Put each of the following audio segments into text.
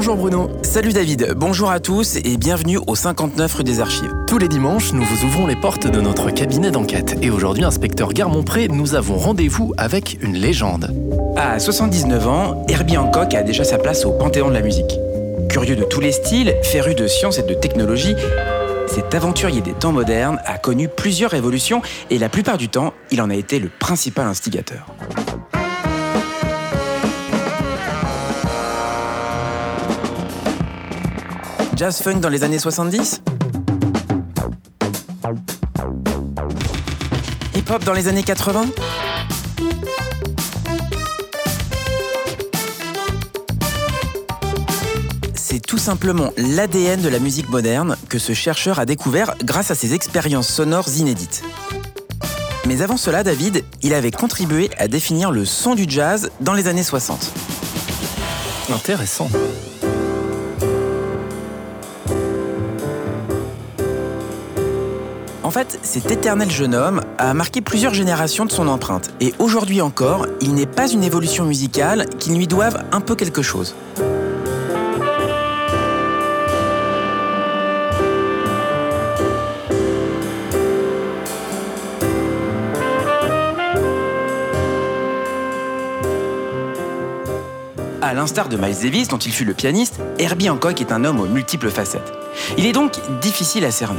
Bonjour Bruno. Salut David, bonjour à tous et bienvenue au 59 rue des Archives. Tous les dimanches, nous vous ouvrons les portes de notre cabinet d'enquête. Et aujourd'hui, inspecteur Guermont-Pré, nous avons rendez-vous avec une légende. À 79 ans, Herbie Hancock a déjà sa place au panthéon de la musique. Curieux de tous les styles, féru de science et de technologie, cet aventurier des temps modernes a connu plusieurs révolutions et la plupart du temps, il en a été le principal instigateur. Jazz funk dans les années 70 Hip-hop dans les années 80 C'est tout simplement l'ADN de la musique moderne que ce chercheur a découvert grâce à ses expériences sonores inédites. Mais avant cela, David, il avait contribué à définir le son du jazz dans les années 60. Intéressant. En fait, cet éternel jeune homme a marqué plusieurs générations de son empreinte. Et aujourd'hui encore, il n'est pas une évolution musicale qui lui doive un peu quelque chose. À l'instar de Miles Davis, dont il fut le pianiste, Herbie Hancock est un homme aux multiples facettes. Il est donc difficile à cerner.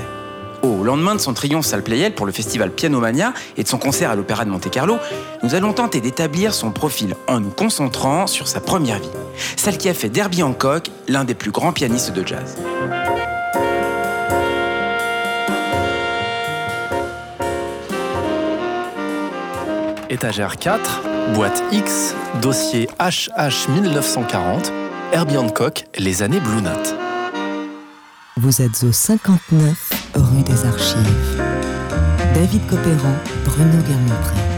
Au lendemain de son triomphe al Playel pour le festival Pianomania et de son concert à l'Opéra de Monte-Carlo, nous allons tenter d'établir son profil en nous concentrant sur sa première vie, celle qui a fait d'Herbie Hancock l'un des plus grands pianistes de jazz. Étagère 4, boîte X, dossier HH 1940, Herbie Hancock, les années Blue Note. Vous êtes au 59 rue des Archives. David Copéran, Bruno Guermont-Pré.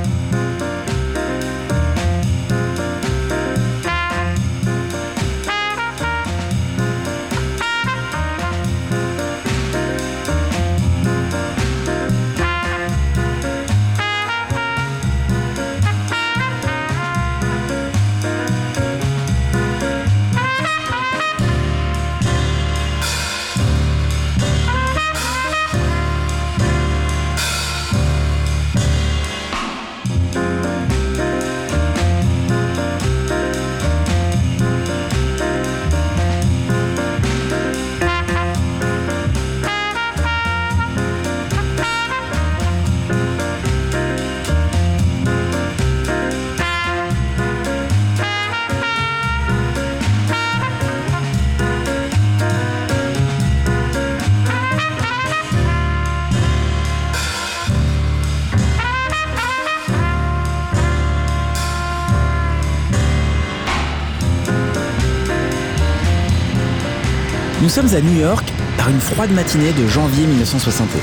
Nous sommes à New York par une froide matinée de janvier 1961.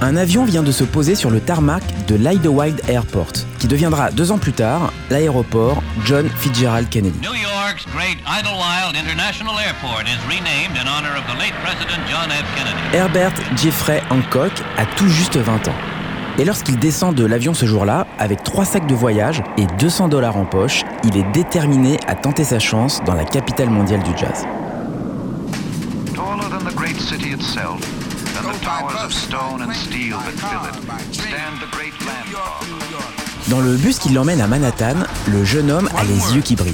Un avion vient de se poser sur le tarmac de l'Idlewild Airport, qui deviendra deux ans plus tard l'aéroport John Fitzgerald Kennedy. York's great Idlewild International Airport is renamed in honor of the late President John F. Kennedy. Herbert Jeffrey Hancock a tout juste 20 ans. Et lorsqu'il descend de l'avion ce jour-là, avec trois sacs de voyage et 200 dollars en poche, il est déterminé à tenter sa chance dans la capitale mondiale du jazz. Taller than the great city itself, than the towers of stone and steel that fill it, stand the great landmarks. Dans le bus qui l'emmène à Manhattan, le jeune homme a les yeux qui brillent.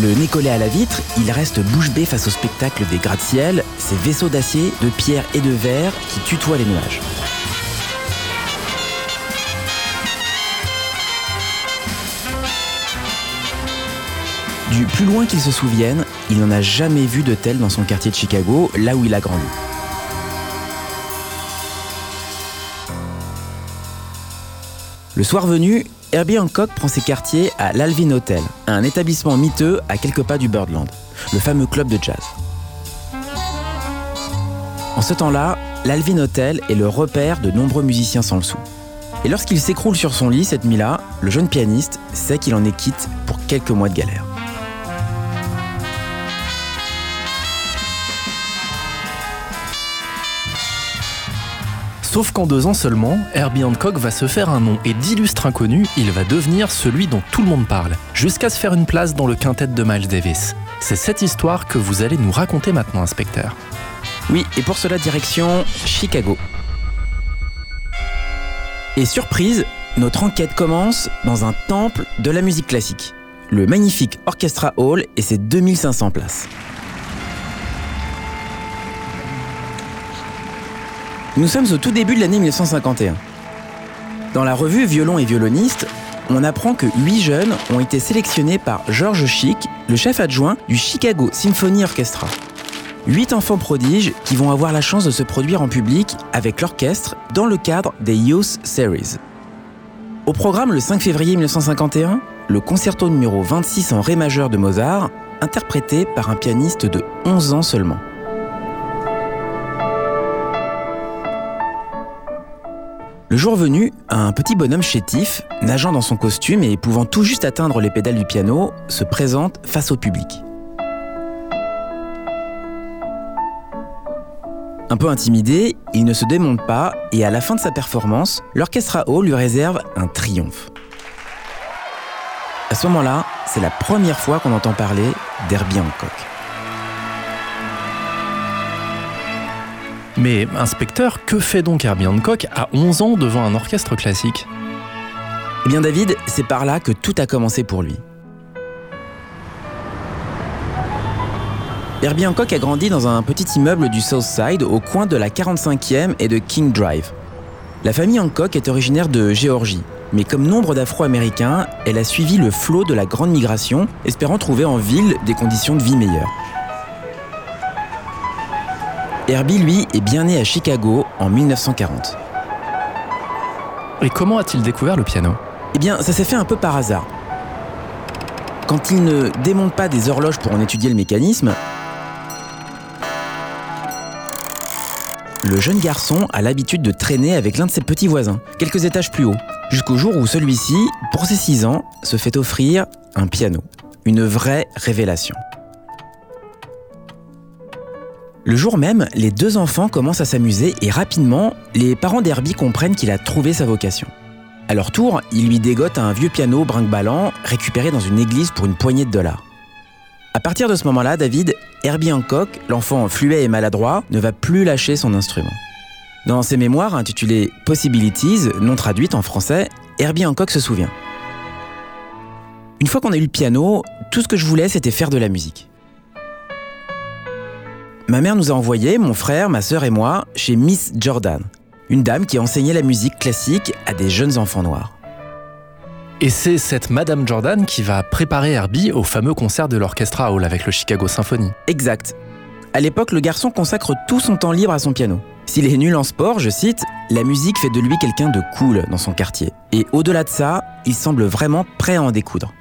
Le nez collé à la vitre, il reste bouche bée face au spectacle des gratte-ciel, ces vaisseaux d'acier, de pierre et de verre qui tutoient les nuages. Du plus loin qu'il se souvienne, il n'en a jamais vu de tel dans son quartier de Chicago, là où il a grandi. Le soir venu, Herbie Hancock prend ses quartiers à l'Alvin Hotel, un établissement miteux à quelques pas du Birdland, le fameux club de jazz. En ce temps-là, l'Alvin Hotel est le repère de nombreux musiciens sans le sou. Et lorsqu'il s'écroule sur son lit cette nuit-là, le jeune pianiste sait qu'il en est quitte pour quelques mois de galère. Sauf qu'en deux ans seulement, Herbie Hancock va se faire un nom et d'illustre inconnu, il va devenir celui dont tout le monde parle, jusqu'à se faire une place dans le quintet de Miles Davis. C'est cette histoire que vous allez nous raconter maintenant, inspecteur. Oui, et pour cela, direction Chicago. Et surprise, notre enquête commence dans un temple de la musique classique, le magnifique Orchestra Hall et ses 2500 places. Nous sommes au tout début de l'année 1951. Dans la revue Violon et violoniste, on apprend que huit jeunes ont été sélectionnés par George Schick, le chef adjoint du Chicago Symphony Orchestra. Huit enfants prodiges qui vont avoir la chance de se produire en public avec l'orchestre dans le cadre des Youth Series. Au programme le 5 février 1951, le concerto numéro 26 en Ré majeur de Mozart, interprété par un pianiste de 11 ans seulement. Le jour venu, un petit bonhomme chétif, nageant dans son costume et pouvant tout juste atteindre les pédales du piano, se présente face au public. Un peu intimidé, il ne se démonte pas et à la fin de sa performance, l'orchestre à haut lui réserve un triomphe. À ce moment-là, c'est la première fois qu'on entend parler d'Herbie Hancock. Mais inspecteur, que fait donc Herbie Hancock à 11 ans devant un orchestre classique? Eh bien David, c'est par là que tout a commencé pour lui. Herbie Hancock a grandi dans un petit immeuble du South Side au coin de la 45e et de King Drive. La famille Hancock est originaire de Géorgie, mais comme nombre d'Afro-Américains, elle a suivi le flot de la grande migration, espérant trouver en ville des conditions de vie meilleures. Herbie, lui, est bien né à Chicago en 1940. Et comment a-t-il découvert le piano? Eh bien, ça s'est fait un peu par hasard. Quand il ne démonte pas des horloges pour en étudier le mécanisme, le jeune garçon a l'habitude de traîner avec l'un de ses petits voisins, quelques étages plus haut, jusqu'au jour où celui-ci, pour ses 6 ans, se fait offrir un piano. Une vraie révélation. Le jour même, les deux enfants commencent à s'amuser et rapidement, les parents d'Herbie comprennent qu'il a trouvé sa vocation. À leur tour, ils lui dégotent un vieux piano brinque-ballant récupéré dans une église pour une poignée de dollars. À partir de ce moment-là, David, Herbie Hancock, l'enfant fluet et maladroit, ne va plus lâcher son instrument. Dans ses mémoires intitulées Possibilities, non traduites en français, Herbie Hancock se souvient. Une fois qu'on a eu le piano, tout ce que je voulais, c'était faire de la musique. Ma mère nous a envoyé, mon frère, ma sœur et moi, chez Miss Jordan, une dame qui enseignait la musique classique à des jeunes enfants noirs. Et c'est cette Madame Jordan qui va préparer Herbie au fameux concert de l'Orchestra Hall avec le Chicago Symphony. Exact. À l'époque, le garçon consacre tout son temps libre à son piano. S'il est nul en sport, je cite, la musique fait de lui quelqu'un de cool dans son quartier. Et au-delà de ça, il semble vraiment prêt à en découdre.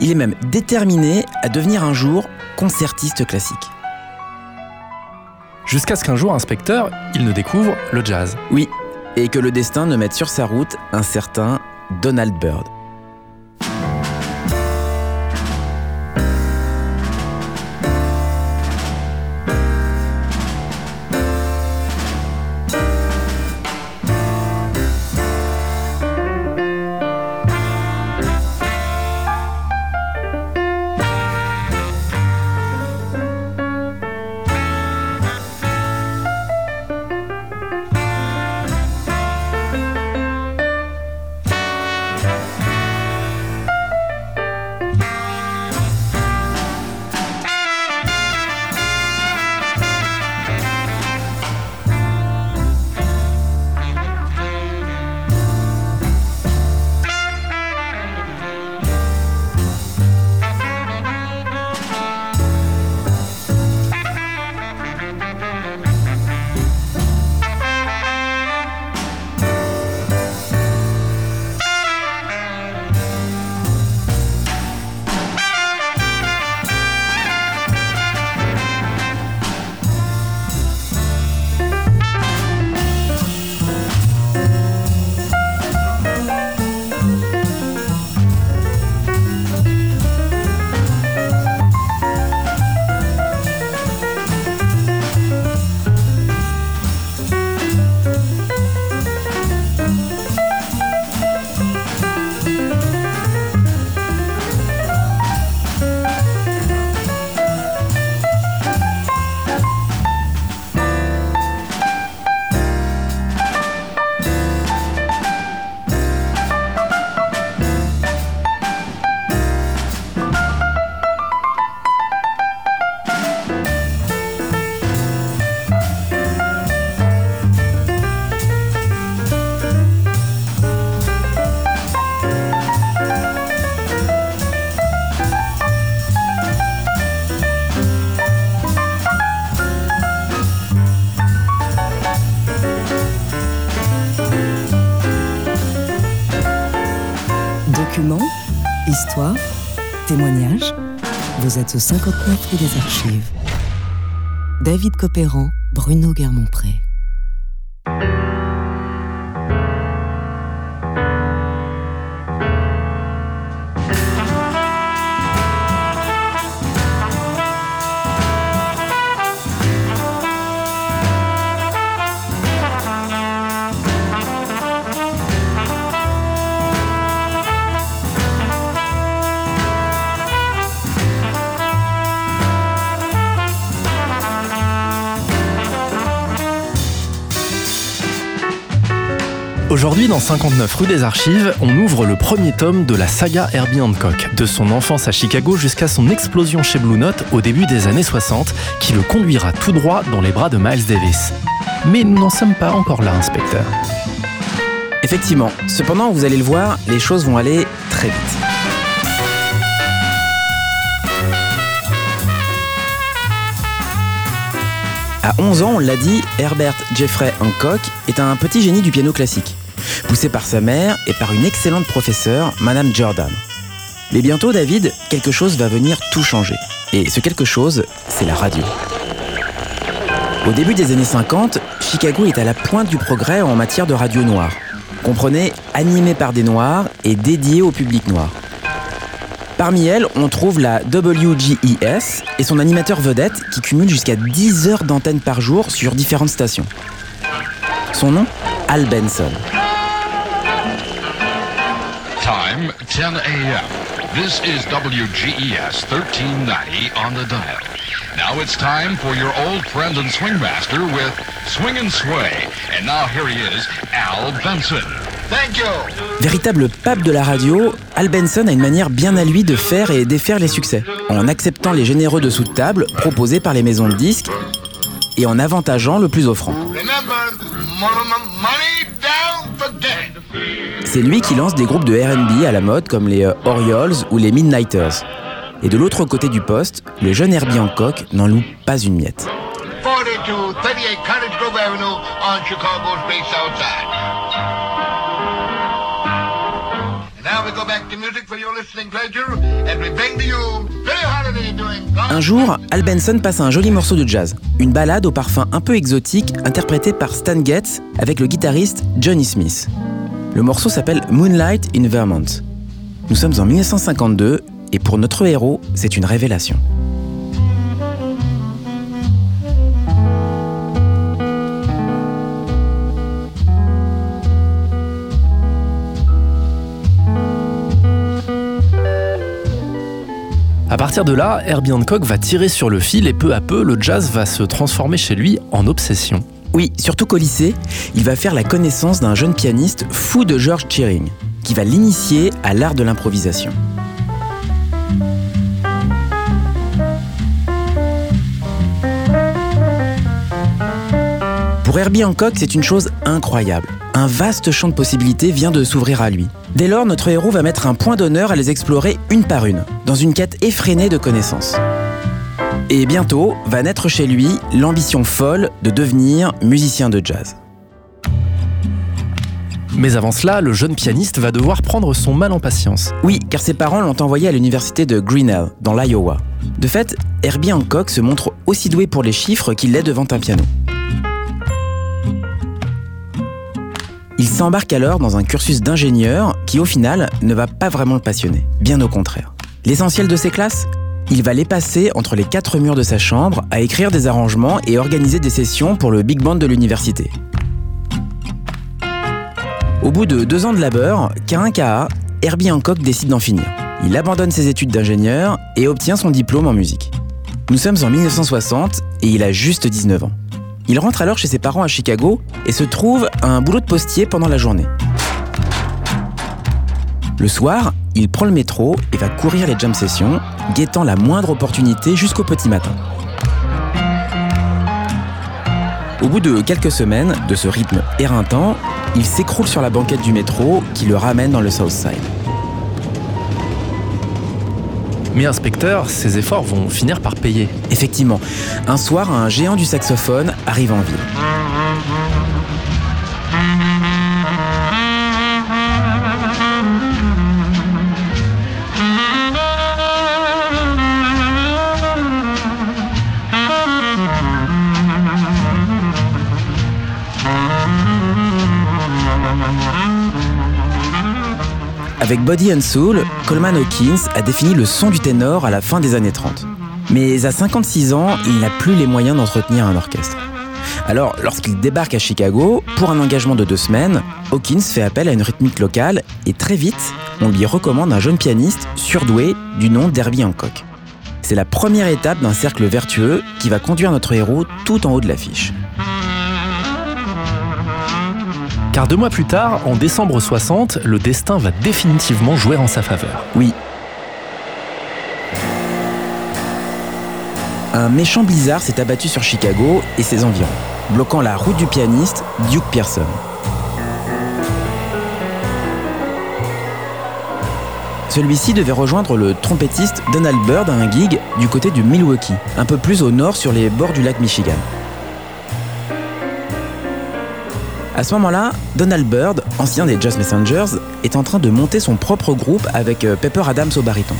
Il est même déterminé à devenir un jour concertiste classique. Jusqu'à ce qu'un jour, inspecteur, il ne découvre le jazz. Oui, et que le destin ne mette sur sa route un certain Donald Byrd. Au 59 rue des Archives. David Copéran, Bruno Guermont-Pré. Aujourd'hui, dans 59 rue des Archives, on ouvre le premier tome de la saga Herbie Hancock, de son enfance à Chicago jusqu'à son explosion chez Blue Note au début des années 60, qui le conduira tout droit dans les bras de Miles Davis. Mais nous n'en sommes pas encore là, inspecteur. Effectivement, cependant, vous allez le voir, les choses vont aller très vite. À 11 ans, on l'a dit, Herbert Jeffrey Hancock est un petit génie du piano classique, poussé par sa mère et par une excellente professeure, Madame Jordan. Mais bientôt, David, quelque chose va venir tout changer. Et ce quelque chose, c'est la radio. Au début des années 50, Chicago est à la pointe du progrès en matière de radio noire. Comprenez, animée par des noirs et dédiée au public noir. Parmi elles, on trouve la WGES et son animateur vedette qui cumule jusqu'à 10 heures d'antenne par jour sur différentes stations. Son nom Al Benson. Time 10 a.m. This is WGES 1390 on the dial. Now it's time for your old friend and swingmaster with Swing and Sway. And now here he is, Al Benson. Thank you. Véritable pape de la radio, Al Benson a une manière bien à lui de faire et défaire les succès, en acceptant les généreux dessous de table proposés par les maisons de disques et en avantageant le plus offrant. Remember, C'est lui qui lance des groupes de RB à la mode comme les euh, Orioles ou les Midnighters. Et de l'autre côté du poste, le jeune Herbie Hancock n'en loue pas une miette. 4238 Cottage Grove Avenue on Chicago's Bay South Side. And now we go back to music for your listening pleasure, and we bring to you Billie Holiday doing Un jour, Al Benson passe un joli morceau de jazz, une ballade au parfum un peu exotique interprétée par Stan Getz avec le guitariste Johnny Smith. Le morceau s'appelle Moonlight in Vermont. Nous sommes en 1952 et pour notre héros, c'est une révélation. À partir de là, Herbie Hancock va tirer sur le fil et peu à peu, le jazz va se transformer chez lui en obsession. Oui, surtout qu'au lycée, il va faire la connaissance d'un jeune pianiste fou de George Shearing, qui va l'initier à l'art de l'improvisation. Pour Herbie Hancock, c'est une chose incroyable. Un vaste champ de possibilités vient de s'ouvrir à lui. Dès lors, notre héros va mettre un point d'honneur à les explorer une par une, dans une quête effrénée de connaissances. Et bientôt va naître chez lui l'ambition folle de devenir musicien de jazz. Mais avant cela, le jeune pianiste va devoir prendre son mal en patience. Oui, car ses parents l'ont envoyé à l'université de Grinnell, dans l'Iowa. De fait, Herbie Hancock se montre aussi doué pour les chiffres qu'il l'est devant un piano. Il s'embarque alors dans un cursus d'ingénieur qui, au final, ne va pas vraiment le passionner. Bien au contraire. L'essentiel de ses classes? Il va les passer entre les quatre murs de sa chambre à écrire des arrangements et organiser des sessions pour le big band de l'université. Au bout de deux ans de labeur, qu'à un KA, Herbie Hancock décide d'en finir. Il abandonne ses études d'ingénieur et obtient son diplôme en musique. Nous sommes en 1960 et il a juste 19 ans. Il rentre alors chez ses parents à Chicago et se trouve à un boulot de postier pendant la journée. Le soir, il prend le métro et va courir les jam sessions, guettant la moindre opportunité jusqu'au petit matin. Au bout de quelques semaines de ce rythme éreintant, il s'écroule sur la banquette du métro qui le ramène dans le South Side. Mais inspecteur, ses efforts vont finir par payer. Effectivement, un soir, un géant du saxophone arrive en ville. Avec Body and Soul, Coleman Hawkins a défini le son du ténor à la fin des années 30. Mais à 56 ans, il n'a plus les moyens d'entretenir un orchestre. Alors, lorsqu'il débarque à Chicago, pour un engagement de deux semaines, Hawkins fait appel à une rythmique locale et très vite, on lui recommande un jeune pianiste surdoué du nom d'Herbie Hancock. C'est la première étape d'un cercle vertueux qui va conduire notre héros tout en haut de l'affiche. Car deux mois plus tard, en décembre 60, le destin va définitivement jouer en sa faveur. Oui. Un méchant blizzard s'est abattu sur Chicago et ses environs, bloquant la route du pianiste Duke Pearson. Celui-ci devait rejoindre le trompettiste Donald Byrd à un gig du côté du Milwaukee, un peu plus au nord sur les bords du lac Michigan. À ce moment-là, Donald Byrd, ancien des Jazz Messengers, est en train de monter son propre groupe avec euh, Pepper Adams au baryton.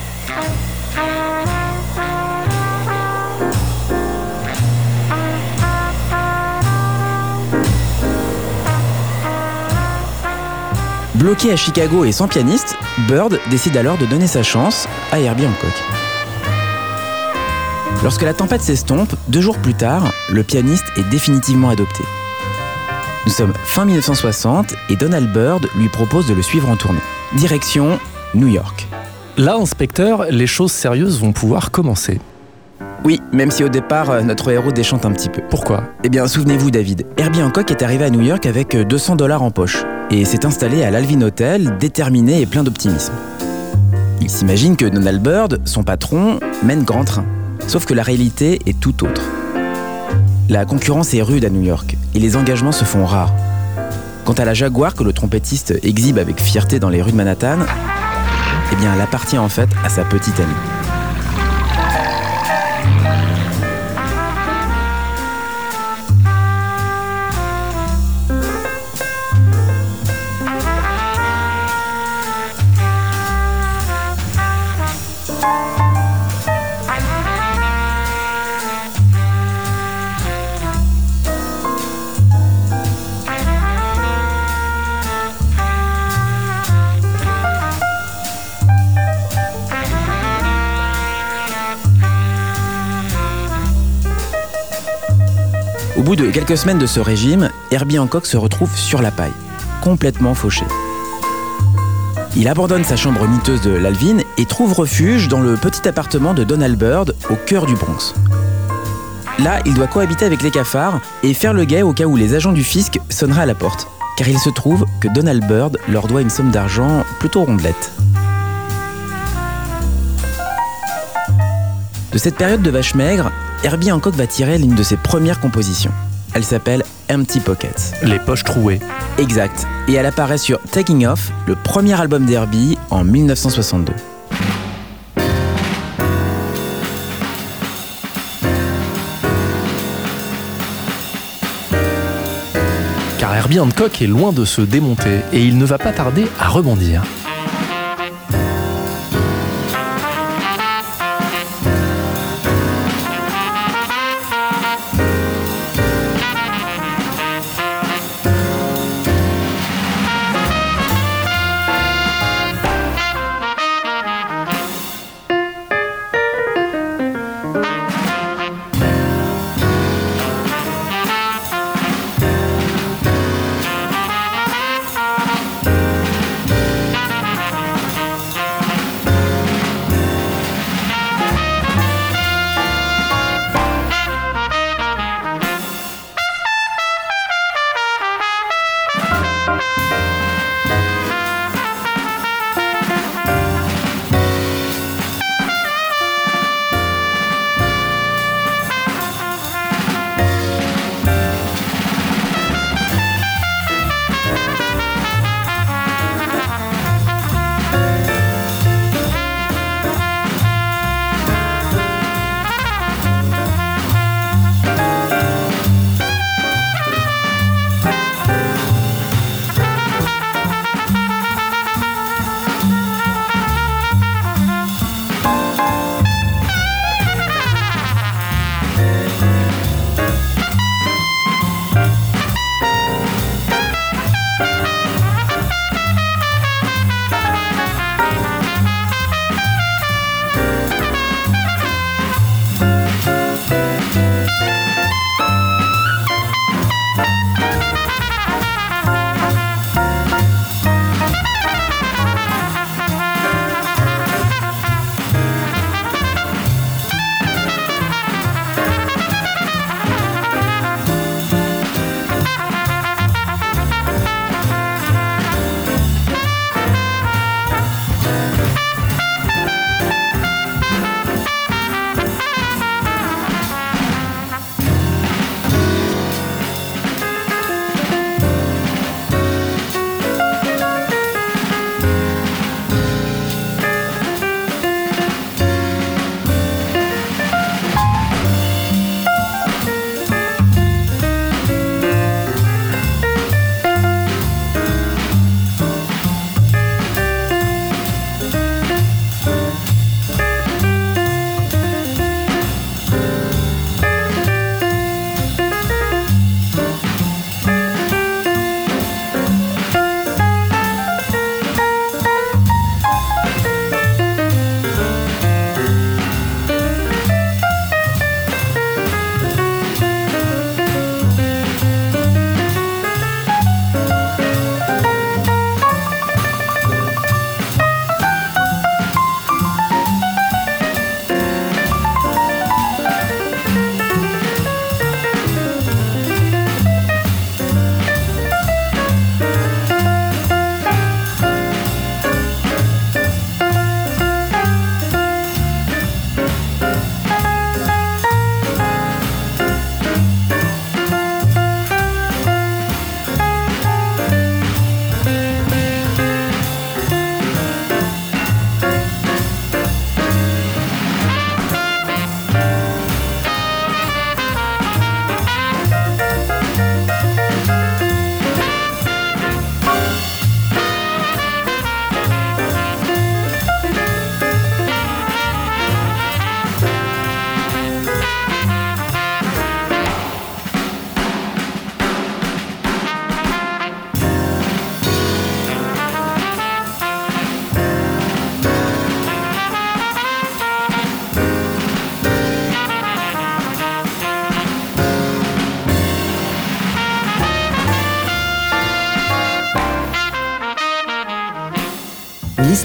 Bloqué à Chicago et sans pianiste, Bird décide alors de donner sa chance à Herbie Hancock. Lorsque la tempête s'estompe, deux jours plus tard, le pianiste est définitivement adopté. Nous sommes fin 1960 et Donald Byrd lui propose de le suivre en tournée. Direction New York. Là, inspecteur, les choses sérieuses vont pouvoir commencer. Oui, même si au départ, euh, notre héros déchante un petit peu. Pourquoi? Eh bien, souvenez-vous, David, Herbie Hancock est arrivé à New York avec 200 dollars en poche et s'est installé à l'Alvin Hotel, déterminé et plein d'optimisme. Il s'imagine que Donald Byrd, son patron, mène grand train. Sauf que la réalité est tout autre. La concurrence est rude à New York et les engagements se font rares. Quant à la Jaguar que le trompettiste exhibe avec fierté dans les rues de Manhattan, eh bien, elle appartient en fait à sa petite amie. Bout de quelques semaines de ce régime, Herbie Hancock se retrouve sur la paille, complètement fauché. Il abandonne sa chambre miteuse de l'Alvin et trouve refuge dans le petit appartement de Donald Byrd au cœur du Bronx. Là, il doit cohabiter avec les cafards et faire le guet au cas où les agents du fisc sonneraient à la porte, car il se trouve que Donald Byrd leur doit une somme d'argent plutôt rondelette. De cette période de vache maigre, Herbie Hancock va tirer l'une de ses premières compositions. Elle s'appelle Empty Pockets. Les poches trouées. Exact. Et elle apparaît sur Taking Off, le premier album d'Herbie en 1962. Car Herbie Hancock est loin de se démonter et il ne va pas tarder à rebondir.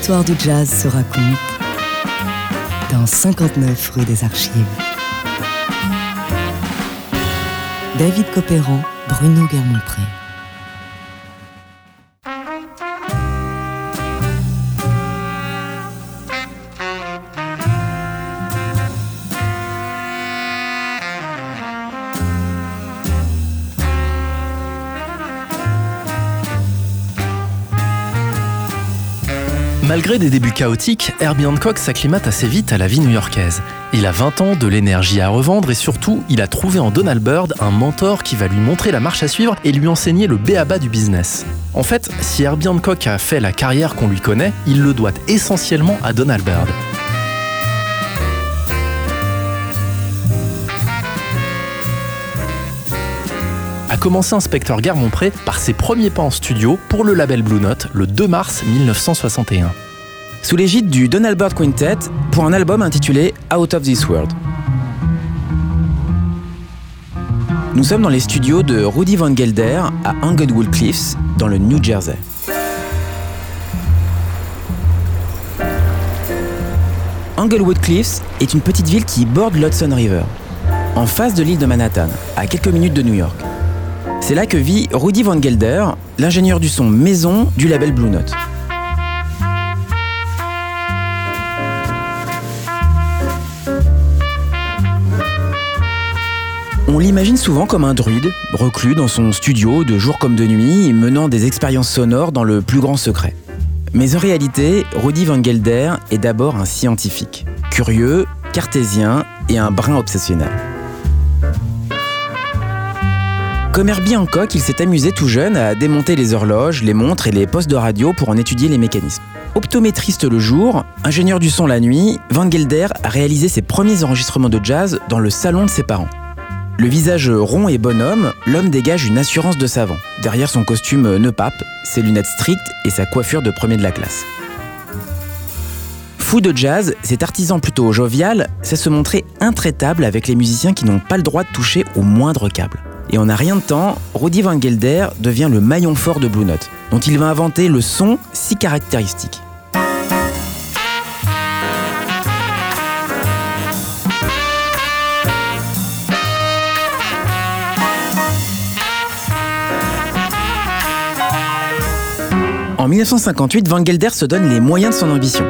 L'histoire du jazz se raconte dans 59 rue des Archives. David Copéran, Bruno Guermont-Pré. Malgré des débuts chaotiques, Herbie Hancock s'acclimate assez vite à la vie new-yorkaise. Il a 20 ans, de l'énergie à revendre et surtout, il a trouvé en Donald Byrd un mentor qui va lui montrer la marche à suivre et lui enseigner le béaba du business. En fait, si Herbie Hancock a fait la carrière qu'on lui connaît, il le doit essentiellement à Donald Byrd. a commencé Inspecteur Guermont-Pré par ses premiers pas en studio pour le label Blue Note le 2 mars 1961. Sous l'égide du Donald Byrd Quintet pour un album intitulé Out of This World. Nous sommes dans les studios de Rudy Van Gelder à Englewood Cliffs, dans le New Jersey. Englewood Cliffs est une petite ville qui borde l'Hudson River, en face de l'île de Manhattan, à quelques minutes de New York. C'est là que vit Rudy Van Gelder, l'ingénieur du son maison du label Blue Note. On l'imagine souvent comme un druide, reclus dans son studio de jour comme de nuit, menant des expériences sonores dans le plus grand secret. Mais en réalité, Rudy Van Gelder est d'abord un scientifique, curieux, cartésien et un brin obsessionnel. Comme Herbie Hancock, il s'est amusé tout jeune à démonter les horloges, les montres et les postes de radio pour en étudier les mécanismes. Optométriste le jour, ingénieur du son la nuit, Van Gelder a réalisé ses premiers enregistrements de jazz dans le salon de ses parents. Le visage rond et bonhomme, l'homme dégage une assurance de savant. Derrière son costume ne pape, ses lunettes strictes et sa coiffure de premier de la classe. Fou de jazz, cet artisan plutôt jovial sait se montrer intraitable avec les musiciens qui n'ont pas le droit de toucher au moindre câble. Et en a rien de temps, Rudy Van Gelder devient le maillon fort de Blue Note, dont il va inventer le son si caractéristique. En 1958, Van Gelder se donne les moyens de son ambition.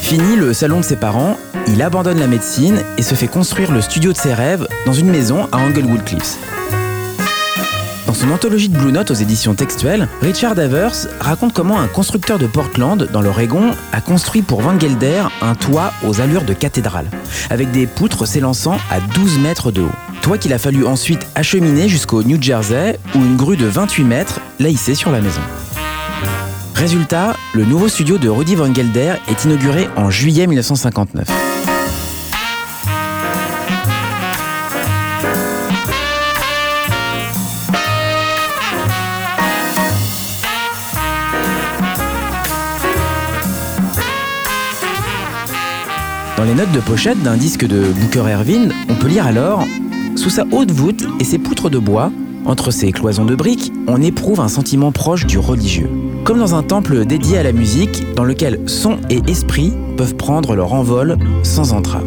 Fini le salon de ses parents, il abandonne la médecine et se fait construire le studio de ses rêves dans une maison à Englewood Cliffs. Dans son anthologie de Blue Note aux éditions textuelles, Richard Avers raconte comment un constructeur de Portland, dans l'Oregon, a construit pour Van Gelder un toit aux allures de cathédrale, avec des poutres s'élançant à 12 mètres de haut. Toit qu'il a fallu ensuite acheminer jusqu'au New Jersey, où une grue de 28 mètres l'a hissé sur la maison. Résultat, le nouveau studio de Rudy Van Gelder est inauguré en juillet 1959. Dans les notes de pochette d'un disque de Booker Ervin, on peut lire alors Sous sa haute voûte et ses poutres de bois, entre ses cloisons de briques, on éprouve un sentiment proche du religieux. Comme dans un temple dédié à la musique, dans lequel son et esprit peuvent prendre leur envol sans entrave.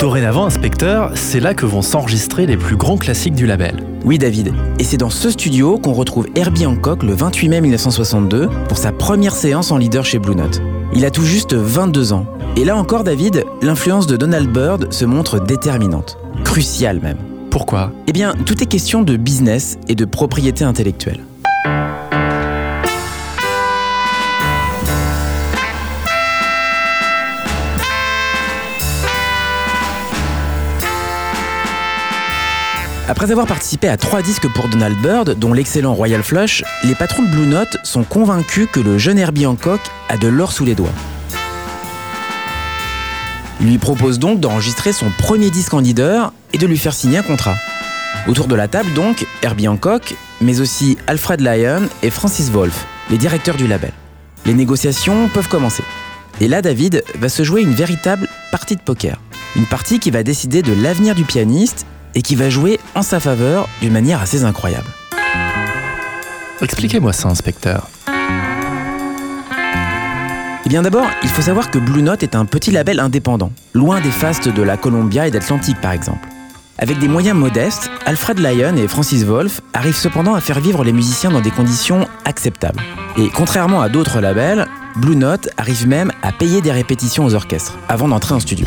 Dorénavant, inspecteur, c'est là que vont s'enregistrer les plus grands classiques du label. Oui David, et c'est dans ce studio qu'on retrouve Herbie Hancock le 28 mai 1962 pour sa première séance en leader chez Blue Note. Il a tout juste 22 ans. Et là encore David, l'influence de Donald Byrd se montre déterminante, cruciale même. Pourquoi? Eh bien, tout est question de business et de propriété intellectuelle. Après avoir participé à trois disques pour Donald Byrd, dont l'excellent Royal Flush, les patrons de Blue Note sont convaincus que le jeune Herbie Hancock a de l'or sous les doigts. Ils lui proposent donc d'enregistrer son premier disque en leader et de lui faire signer un contrat. Autour de la table donc, Herbie Hancock, mais aussi Alfred Lyon et Francis Wolff, les directeurs du label. Les négociations peuvent commencer. Et là, David va se jouer une véritable partie de poker. Une partie qui va décider de l'avenir du pianiste et qui va jouer en sa faveur d'une manière assez incroyable. Expliquez-moi ça, inspecteur. Eh bien d'abord, il faut savoir que Blue Note est un petit label indépendant, loin des fastes de la Columbia et d'Atlantic par exemple. Avec des moyens modestes, Alfred Lyon et Francis Wolff arrivent cependant à faire vivre les musiciens dans des conditions acceptables. Et contrairement à d'autres labels, Blue Note arrive même à payer des répétitions aux orchestres avant d'entrer en studio.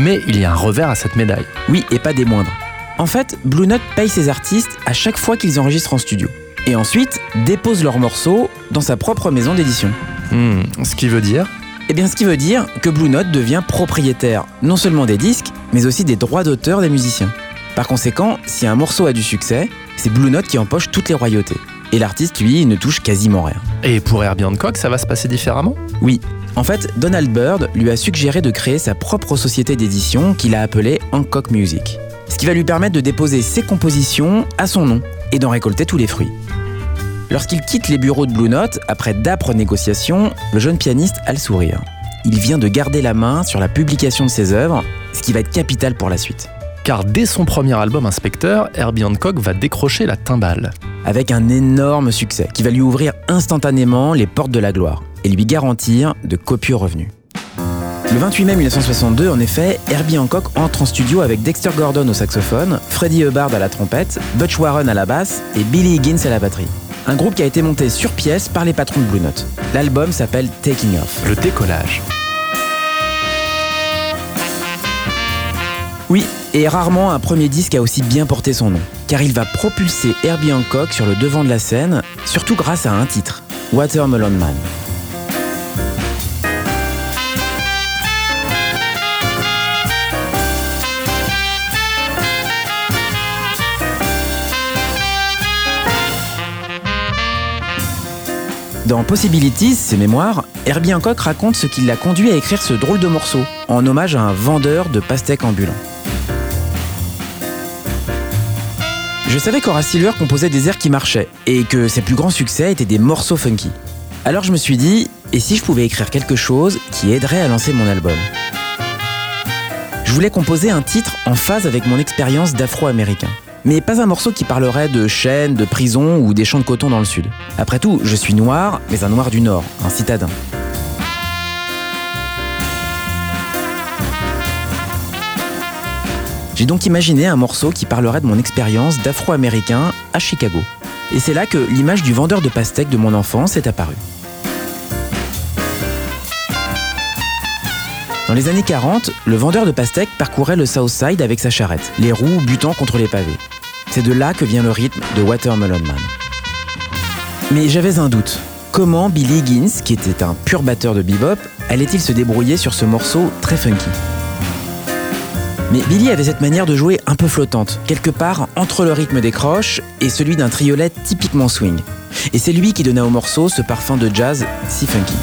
Mais il y a un revers à cette médaille. Oui, et pas des moindres. En fait, Blue Note paye ses artistes à chaque fois qu'ils enregistrent en studio. Et ensuite, dépose leurs morceaux dans sa propre maison d'édition. Hmm, ce qui veut dire Eh bien, ce qui veut dire que Blue Note devient propriétaire non seulement des disques, mais aussi des droits d'auteur des musiciens. Par conséquent, si un morceau a du succès, c'est Blue Note qui empoche toutes les royautés. Et l'artiste, lui, ne touche quasiment rien. Et pour Herbie Hancock, ça va se passer différemment? Oui. En fait, Donald Byrd lui a suggéré de créer sa propre société d'édition qu'il a appelée Hancock Music. Ce qui va lui permettre de déposer ses compositions à son nom et d'en récolter tous les fruits. Lorsqu'il quitte les bureaux de Blue Note, après d'âpres négociations, le jeune pianiste a le sourire. Il vient de garder la main sur la publication de ses œuvres, ce qui va être capital pour la suite. Car dès son premier album Inspecteur, Herbie Hancock va décrocher la timbale. Avec un énorme succès qui va lui ouvrir instantanément les portes de la gloire et lui garantir de copieux revenus. Le 28 mai 1962, en effet, Herbie Hancock entre en studio avec Dexter Gordon au saxophone, Freddie Hubbard à la trompette, Butch Warren à la basse et Billy Higgins à la batterie. Un groupe qui a été monté sur pièce par les patrons de Blue Note. L'album s'appelle Taking Off. Le décollage. Oui, et rarement un premier disque a aussi bien porté son nom, car il va propulser Herbie Hancock sur le devant de la scène, surtout grâce à un titre, Watermelon Man. Dans Possibilities, ses mémoires, Herbie Hancock raconte ce qui l'a conduit à écrire ce drôle de morceau, en hommage à un vendeur de pastèques ambulants. Je savais qu'Horace Silver composait des airs qui marchaient, et que ses plus grands succès étaient des morceaux funky. Alors je me suis dit, et si je pouvais écrire quelque chose qui aiderait à lancer mon album? Je voulais composer un titre en phase avec mon expérience d'afro-américain. Mais pas un morceau qui parlerait de chaînes, de prisons ou des champs de coton dans le sud. Après tout, je suis noir, mais un noir du Nord, un citadin. J'ai donc imaginé un morceau qui parlerait de mon expérience d'afro-américain à Chicago. Et c'est là que l'image du vendeur de pastèques de mon enfance est apparue. Dans les années 40, le vendeur de pastèques parcourait le South Side avec sa charrette, les roues butant contre les pavés. C'est de là que vient le rythme de Watermelon Man. Mais j'avais un doute. Comment Billy Higgins, qui était un pur batteur de bebop, allait-il se débrouiller sur ce morceau très funky? Mais Billy avait cette manière de jouer un peu flottante, quelque part entre le rythme des croches et celui d'un triolet typiquement swing. Et c'est lui qui donna au morceau ce parfum de jazz si funky.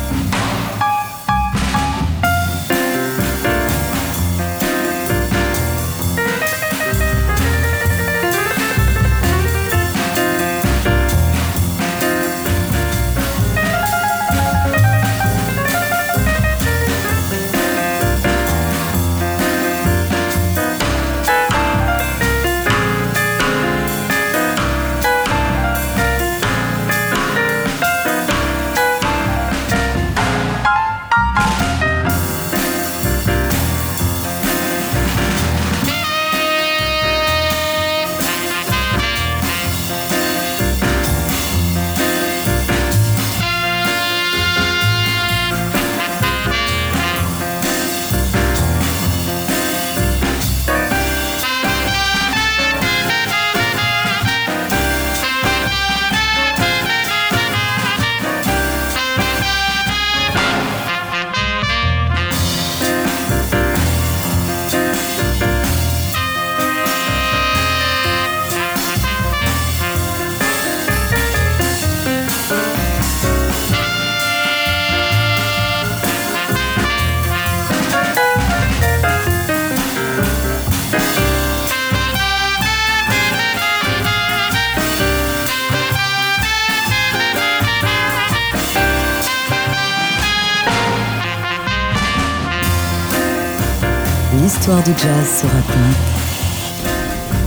L'histoire du jazz se raconte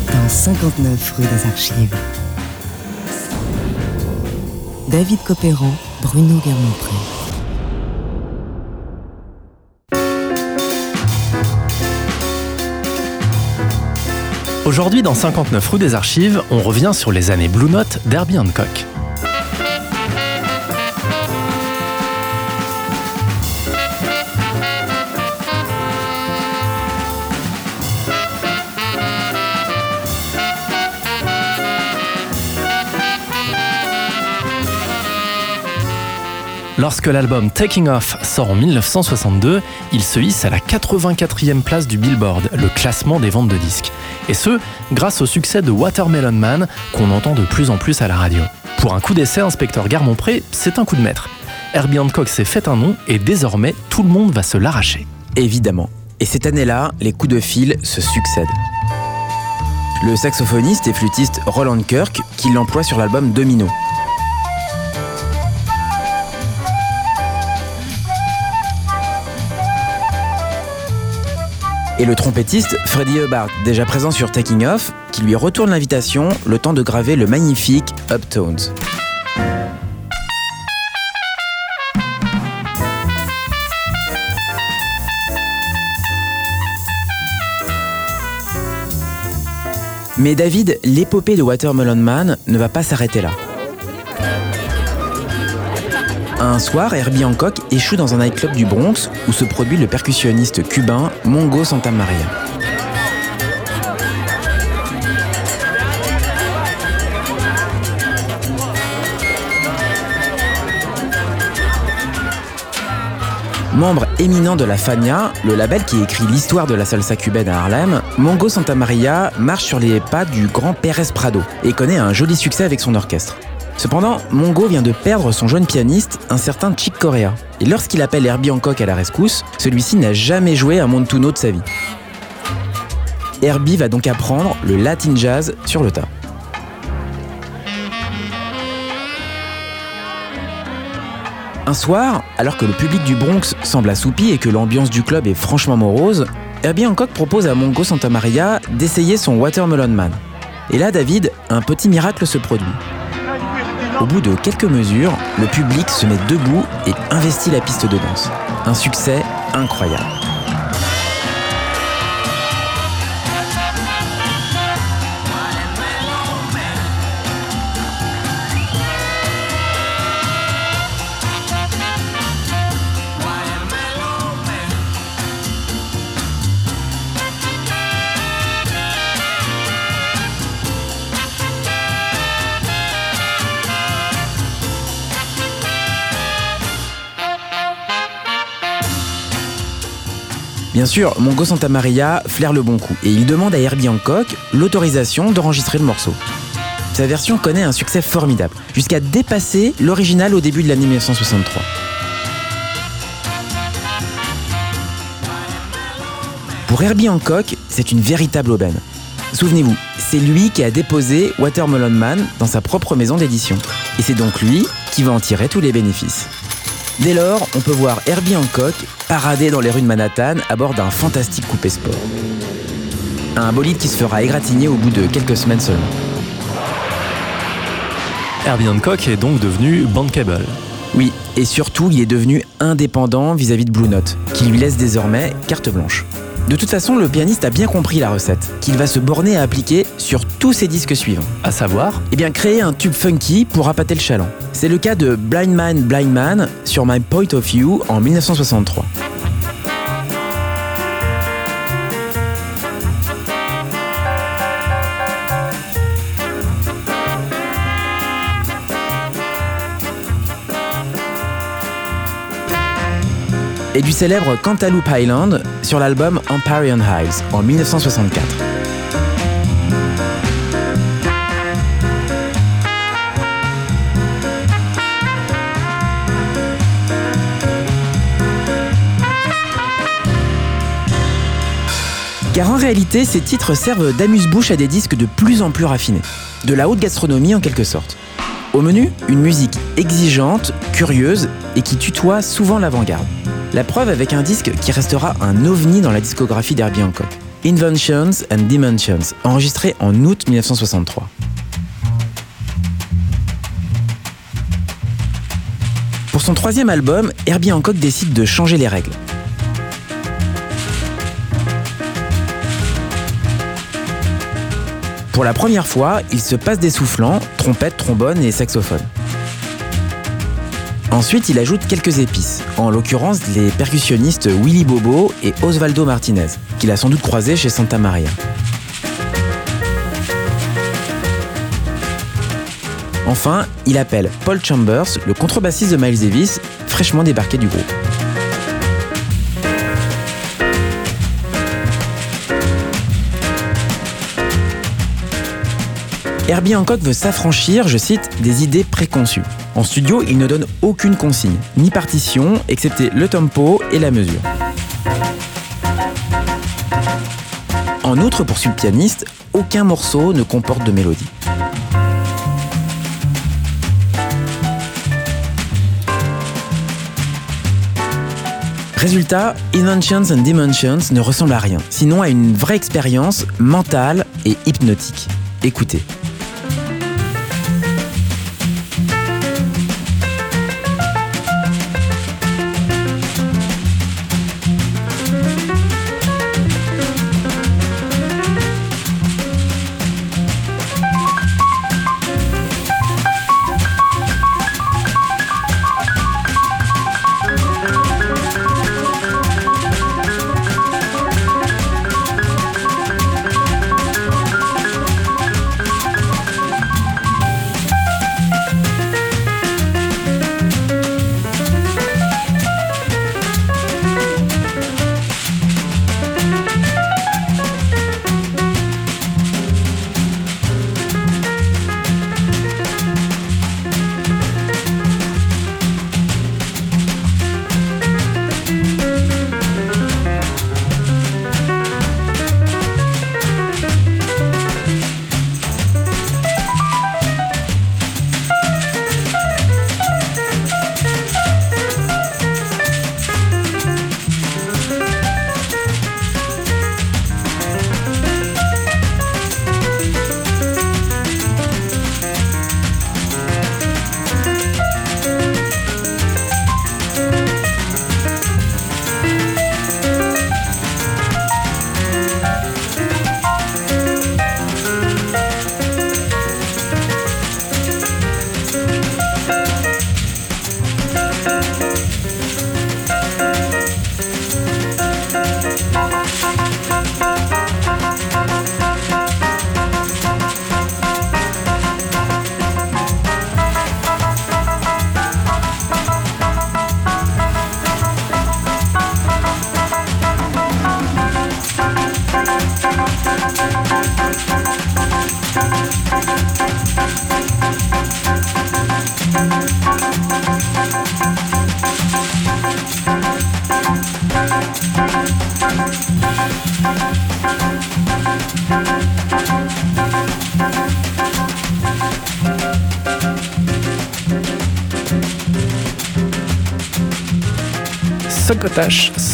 dans 59 rue des Archives. David Copéran, Bruno Guermont-Pré. Aujourd'hui, dans 59 rue des Archives, on revient sur les années Blue Note d'Herbie Hancock. Lorsque l'album Taking Off sort en 1962, il se hisse à la 84e place du Billboard, le classement des ventes de disques. Et ce, grâce au succès de Watermelon Man, qu'on entend de plus en plus à la radio. Pour un coup d'essai, inspecteur Garmont-Pré, c'est un coup de maître. Herbie Hancock s'est fait un nom et désormais tout le monde va se l'arracher. Évidemment. Et cette année-là, les coups de fil se succèdent. Le saxophoniste et flûtiste Roland Kirk, qui l'emploie sur l'album Domino. Et le trompettiste Freddie Hubbard, déjà présent sur Taking Off, qui lui retourne l'invitation le temps de graver le magnifique Uptones. Mais David, l'épopée de Watermelon Man ne va pas s'arrêter là. Un soir, Herbie Hancock échoue dans un nightclub du Bronx où se produit le percussionniste cubain Mongo Santamaria. Membre éminent de la Fania, le label qui écrit l'histoire de la salsa cubaine à Harlem, Mongo Santamaria marche sur les pas du grand Pérez Prado et connaît un joli succès avec son orchestre. Cependant, Mongo vient de perdre son jeune pianiste, un certain Chick Corea. Et lorsqu'il appelle Herbie Hancock à la rescousse, celui-ci n'a jamais joué un montuno de sa vie. Herbie va donc apprendre le latin jazz sur le tas. Un soir, alors que le public du Bronx semble assoupi et que l'ambiance du club est franchement morose, Herbie Hancock propose à Mongo Santamaria d'essayer son Watermelon Man. Et là, David, un petit miracle se produit. Au bout de quelques mesures, le public se met debout et investit la piste de danse. Un succès incroyable. Bien sûr, Mongo Santamaria flaire le bon coup et il demande à Herbie Hancock l'autorisation d'enregistrer le morceau. Sa version connaît un succès formidable, jusqu'à dépasser l'original au début de l'année 1963. Pour Herbie Hancock, c'est une véritable aubaine. Souvenez-vous, c'est lui qui a déposé Watermelon Man dans sa propre maison d'édition. Et c'est donc lui qui va en tirer tous les bénéfices. Dès lors, on peut voir Herbie Hancock parader dans les rues de Manhattan à bord d'un fantastique coupé sport. Un bolide qui se fera égratigner au bout de quelques semaines seulement. Herbie Hancock est donc devenu bankable. Oui, et surtout, il est devenu indépendant vis-à-vis de Blue Note, qui lui laisse désormais carte blanche. De toute façon, le pianiste a bien compris la recette, qu'il va se borner à appliquer sur tous ses disques suivants. À savoir Eh bien, créer un tube funky pour appâter le chaland. C'est le cas de Blind Man, Blind Man sur My Point of View en 1963. Et du célèbre Cantaloupe Island sur l'album Empyrean Highs en 1964. Car en réalité, ces titres servent d'amuse-bouche à des disques de plus en plus raffinés, de la haute gastronomie en quelque sorte. Au menu, une musique exigeante, curieuse et qui tutoie souvent l'avant-garde. La preuve avec un disque qui restera un ovni dans la discographie d'Herbie Hancock. Inventions and Dimensions, enregistré en août 1963. Pour son troisième album, Herbie Hancock décide de changer les règles. Pour la première fois, il se passe des soufflants, trompettes, trombones et saxophones. Ensuite, il ajoute quelques épices, en l'occurrence les percussionnistes Willy Bobo et Osvaldo Martinez, qu'il a sans doute croisés chez Santa Maria. Enfin, il appelle Paul Chambers, le contrebassiste de Miles Davis, fraîchement débarqué du groupe. Herbie Hancock veut s'affranchir, je cite, des idées préconçues. En studio, il ne donne aucune consigne, ni partition, excepté le tempo et la mesure. En outre, poursuit le pianiste, aucun morceau ne comporte de mélodie. Résultat, Inventions and Dimensions ne ressemble à rien, sinon à une vraie expérience mentale et hypnotique. Écoutez.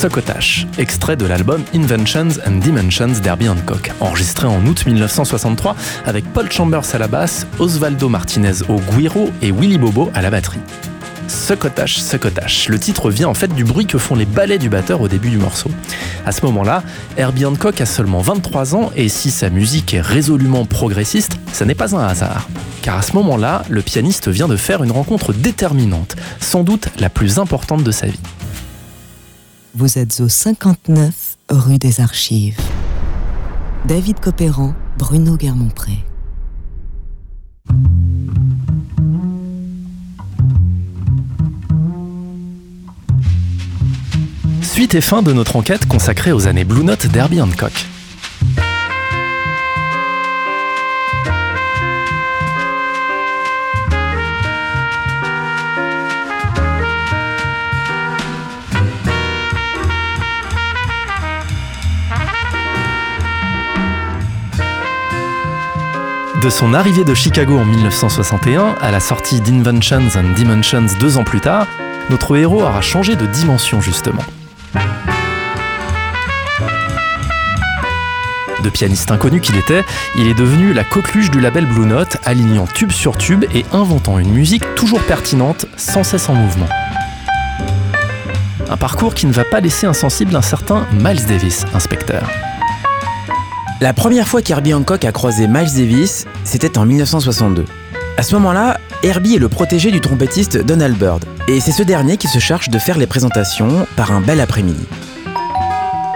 Socotash, extrait de l'album Inventions and Dimensions d'Herbie Hancock, enregistré en août 1963 avec Paul Chambers à la basse, Osvaldo Martinez au guiro et Willy Bobo à la batterie. Socotash, Socotash. Le titre vient en fait du bruit que font les ballets du batteur au début du morceau. À ce moment-là, Herbie Hancock a seulement 23 ans et si sa musique est résolument progressiste, ça n'est pas un hasard. Car à ce moment-là, le pianiste vient de faire une rencontre déterminante, sans doute la plus importante de sa vie. Vous êtes au 59 rue des Archives. David Copéran, Bruno Guermont-Pré. Suite et fin de notre enquête consacrée aux années Blue Note d'Herbie Hancock. De son arrivée de Chicago en 1961 à la sortie d'Inventions and Dimensions deux ans plus tard, notre héros aura changé de dimension justement. De pianiste inconnu qu'il était, il est devenu la coqueluche du label Blue Note, alignant tube sur tube et inventant une musique toujours pertinente, sans cesse en mouvement. Un parcours qui ne va pas laisser insensible un certain Miles Davis, inspecteur. La première fois qu'Herbie Hancock a croisé Miles Davis, c'était en 1962. À ce moment-là, Herbie est le protégé du trompettiste Donald Byrd, et c'est ce dernier qui se charge de faire les présentations par un bel après-midi.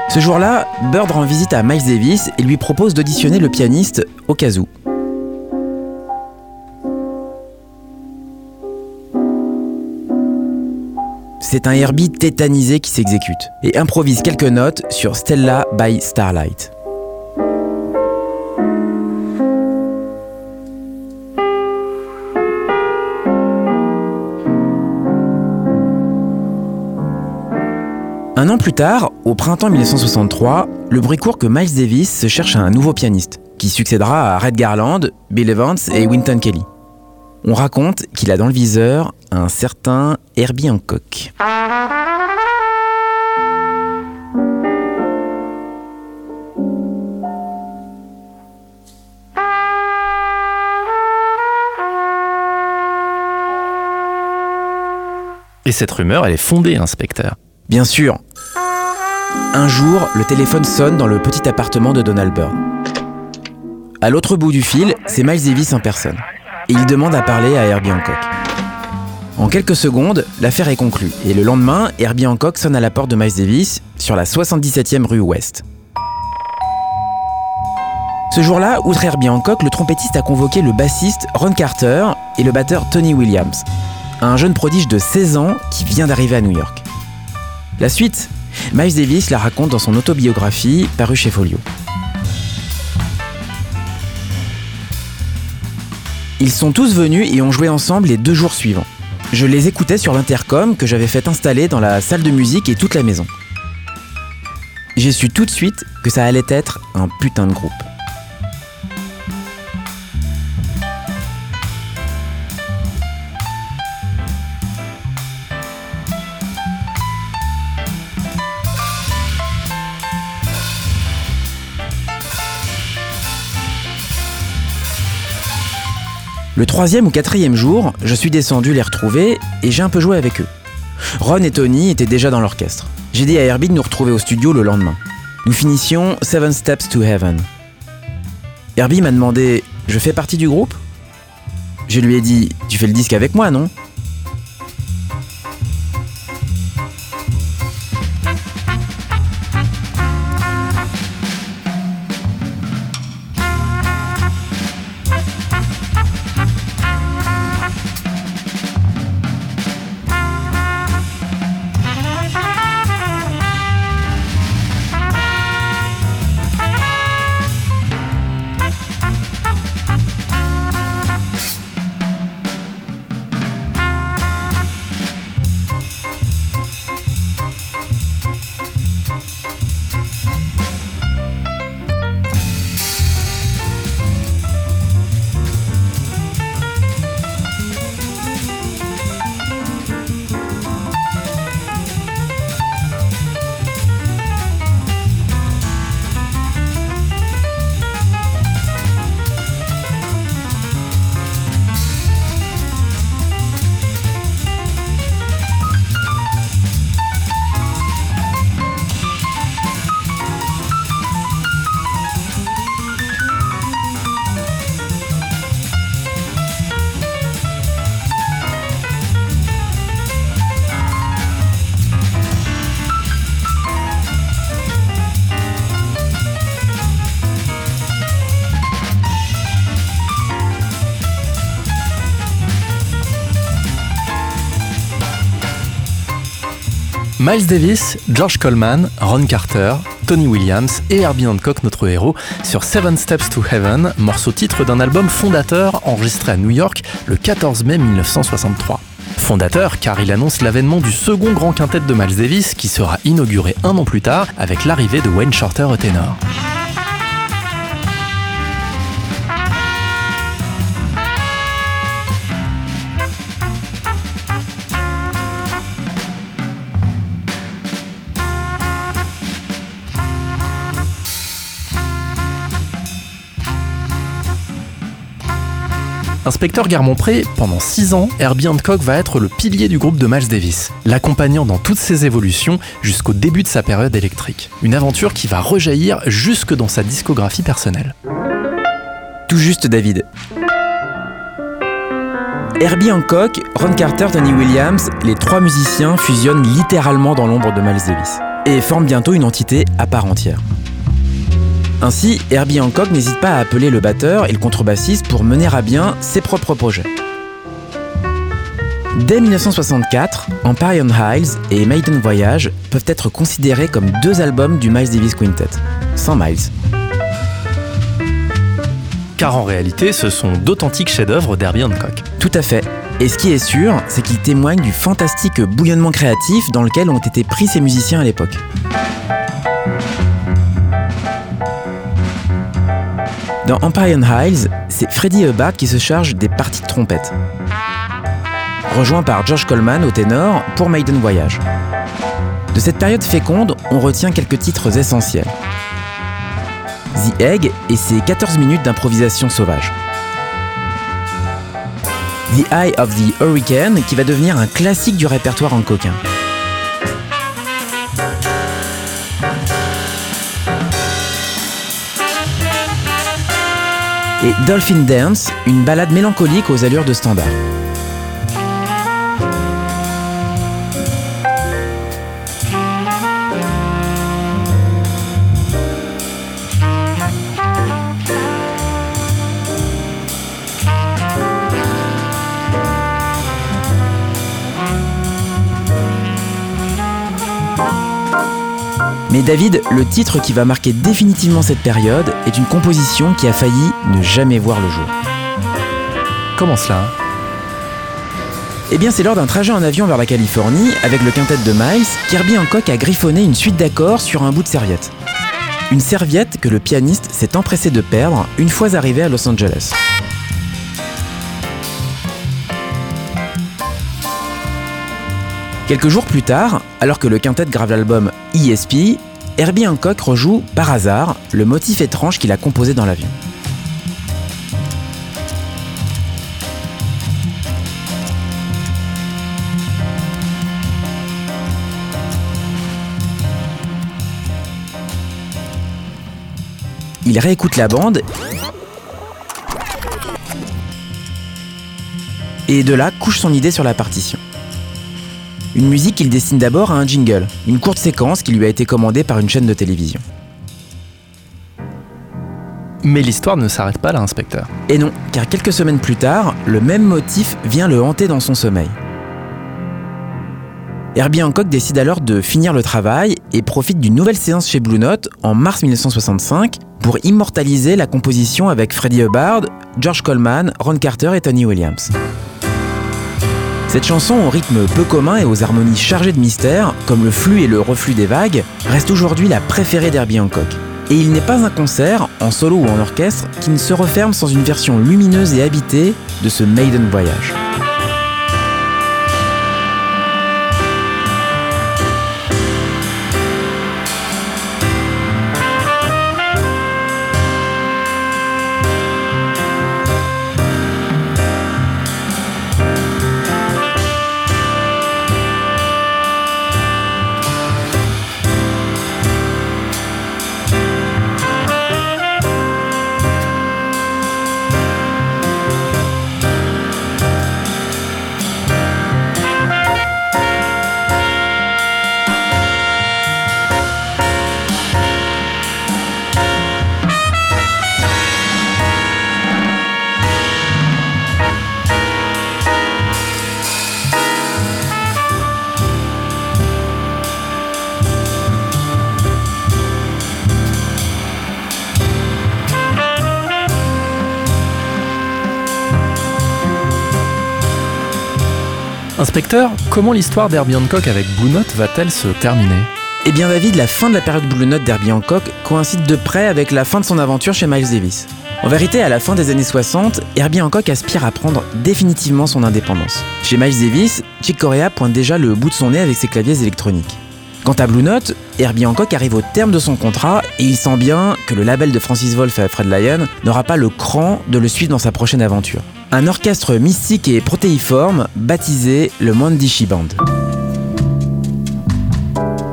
Ce jour-là, Bird rend visite à Miles Davis et lui propose d'auditionner le pianiste où. C'est un Herbie tétanisé qui s'exécute et improvise quelques notes sur Stella by Starlight. Un an plus tard, au printemps 1963, le bruit court que Miles Davis se cherche un nouveau pianiste, qui succédera à Red Garland, Bill Evans et Winton Kelly. On raconte qu'il a dans le viseur un certain Herbie Hancock. Et cette rumeur, elle est fondée, inspecteur. Bien sûr, un jour, le téléphone sonne dans le petit appartement de Donald Byrne. À l'autre bout du fil, c'est Miles Davis en personne. Et il demande à parler à Herbie Hancock. En quelques secondes, l'affaire est conclue. Et le lendemain, Herbie Hancock sonne à la porte de Miles Davis sur la 77e rue Ouest. Ce jour-là, outre Herbie Hancock, le trompettiste a convoqué le bassiste Ron Carter et le batteur Tony Williams, un jeune prodige de 16 ans qui vient d'arriver à New York. La suite, Miles Davis la raconte dans son autobiographie parue chez Folio. Ils sont tous venus et ont joué ensemble les deux jours suivants. Je les écoutais sur l'intercom que j'avais fait installer dans la salle de musique et toute la maison. J'ai su tout de suite que ça allait être un putain de groupe. Le troisième ou quatrième jour, je suis descendu les retrouver et j'ai un peu joué avec eux. Ron et Tony étaient déjà dans l'orchestre. J'ai dit à Herbie de nous retrouver au studio le lendemain. Nous finissions Seven Steps to Heaven. Herbie m'a demandé Je fais partie du groupe? Je lui ai dit Tu fais le disque avec moi, non? Miles Davis, George Coleman, Ron Carter, Tony Williams et Herbie Hancock, notre héros, sur Seven Steps to Heaven, morceau titre d'un album fondateur enregistré à New York le 14 mai 1963. Fondateur car il annonce l'avènement du second grand quintet de Miles Davis qui sera inauguré un an plus tard avec l'arrivée de Wayne Shorter au ténor. Inspecteur Garmont-Pré, pendant 6 ans, Herbie Hancock va être le pilier du groupe de Miles Davis, l'accompagnant dans toutes ses évolutions jusqu'au début de sa période électrique. Une aventure qui va rejaillir jusque dans sa discographie personnelle. Tout juste David. Herbie Hancock, Ron Carter, Tony Williams, les trois musiciens fusionnent littéralement dans l'ombre de Miles Davis et forment bientôt une entité à part entière. Ainsi, Herbie Hancock n'hésite pas à appeler le batteur et le contrebassiste pour mener à bien ses propres projets. Dès 1964, Empire on Hiles et Maiden Voyage peuvent être considérés comme deux albums du Miles Davis Quintet, sans Miles. Car en réalité, ce sont d'authentiques chefs-d'œuvre d'Herbie Hancock. Tout à fait. Et ce qui est sûr, c'est qu'ils témoignent du fantastique bouillonnement créatif dans lequel ont été pris ces musiciens à l'époque. Dans Empire on Hiles, c'est Freddie Hubbard qui se charge des parties de trompette. Rejoint par George Coleman au ténor pour Maiden Voyage. De cette période féconde, on retient quelques titres essentiels. The Egg et ses 14 minutes d'improvisation sauvage. The Eye of the Hurricane qui va devenir un classique du répertoire en coquin. Et Dolphin Dance, une balade mélancolique aux allures de standard. Mais David, le titre qui va marquer définitivement cette période est une composition qui a failli ne jamais voir le jour. Comment cela Eh bien, c'est lors d'un trajet en avion vers la Californie, avec le quintet de Miles, Kirby Hancock a griffonné une suite d'accords sur un bout de serviette. Une serviette que le pianiste s'est empressé de perdre une fois arrivé à Los Angeles. Quelques jours plus tard, alors que le quintet grave l'album ESP, Herbie Hancock rejoue, par hasard, le motif étrange qu'il a composé dans l'avion. Il réécoute la bande et de là couche son idée sur la partition. Une musique qu'il dessine d'abord à un jingle, une courte séquence qui lui a été commandée par une chaîne de télévision. Mais l'histoire ne s'arrête pas là, inspecteur. Et non, car quelques semaines plus tard, le même motif vient le hanter dans son sommeil. Herbie Hancock décide alors de finir le travail et profite d'une nouvelle séance chez Blue Note en mars 1965 pour immortaliser la composition avec Freddie Hubbard, George Coleman, Ron Carter et Tony Williams. Cette chanson au rythme peu commun et aux harmonies chargées de mystère, comme le flux et le reflux des vagues, reste aujourd'hui la préférée d'Herbie Hancock. Et il n'est pas un concert, en solo ou en orchestre, qui ne se referme sans une version lumineuse et habitée de ce Maiden Voyage. Inspecteur, comment l'histoire d'Herbie Hancock avec Blue Note va-t-elle se terminer? Eh bien David, la fin de la période Blue Note d'Herbie Hancock coïncide de près avec la fin de son aventure chez Miles Davis. En vérité, à la fin des années 60, Herbie Hancock aspire à prendre définitivement son indépendance. Chez Miles Davis, Chick Corea pointe déjà le bout de son nez avec ses claviers électroniques. Quant à Blue Note, Herbie Hancock arrive au terme de son contrat et il sent bien que le label de Francis Wolff et Fred Lyon n'aura pas le cran de le suivre dans sa prochaine aventure. Un orchestre mystique et protéiforme baptisé le Mandishi Band.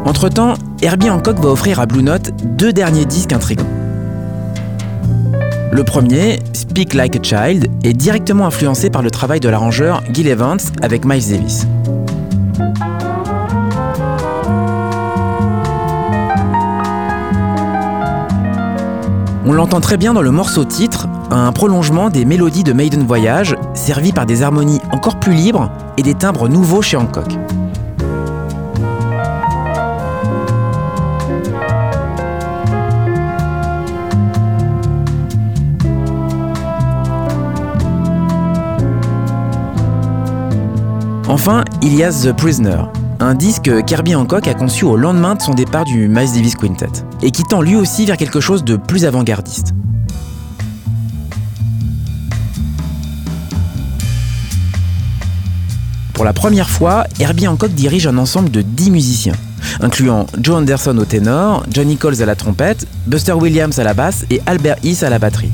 Entre-temps, Herbie Hancock va offrir à Blue Note deux derniers disques intrigants. Le premier, Speak Like a Child, est directement influencé par le travail de l'arrangeur Gil Evans avec Miles Davis. On l'entend très bien dans le morceau titre, un prolongement des mélodies de Maiden Voyage, servi par des harmonies encore plus libres et des timbres nouveaux chez Hancock. Enfin, il y a The Prisoner, un disque Kirby Hancock a conçu au lendemain de son départ du Miles Davis Quintet, et qui tend lui aussi vers quelque chose de plus avant-gardiste. Pour la première fois, Herbie Hancock dirige un ensemble de 10 musiciens, incluant Joe Anderson au ténor, Johnny Coles à la trompette, Buster Williams à la basse et Albert Heath à la batterie.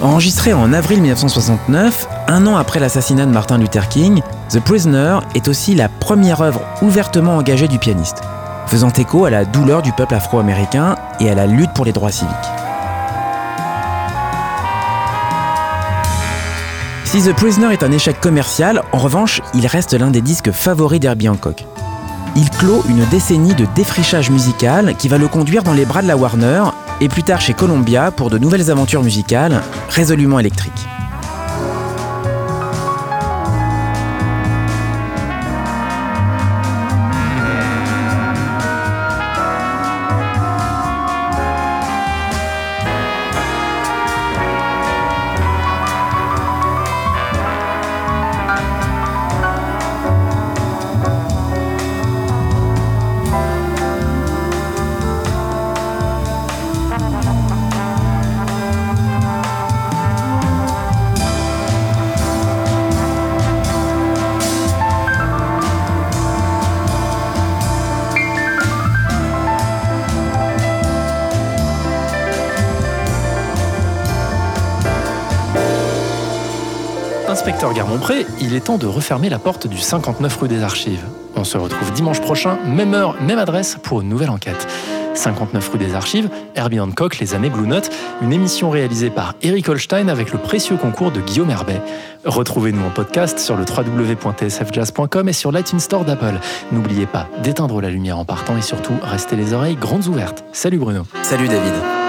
Enregistré en avril 1969, un an après l'assassinat de Martin Luther King, The Prisoner est aussi la première œuvre ouvertement engagée du pianiste, faisant écho à la douleur du peuple afro-américain et à la lutte pour les droits civiques. Si The Prisoner est un échec commercial, en revanche, il reste l'un des disques favoris d'Herbie Hancock. Il clôt une décennie de défrichage musical qui va le conduire dans les bras de la Warner et plus tard chez Columbia pour de nouvelles aventures musicales résolument électriques. Garmont-Pré, il est temps de refermer la porte du 59 rue des Archives. On se retrouve dimanche prochain, même heure, même adresse, pour une nouvelle enquête. 59 rue des Archives, Herbie Hancock, Les années Blue Note, une émission réalisée par Eric Holstein avec le précieux concours de Guillaume Herbet. Retrouvez-nous en podcast sur le www.tsfjazz.com et sur l'iTunes Store d'Apple. N'oubliez pas d'éteindre la lumière en partant et surtout restez les oreilles grandes ouvertes. Salut Bruno. Salut David.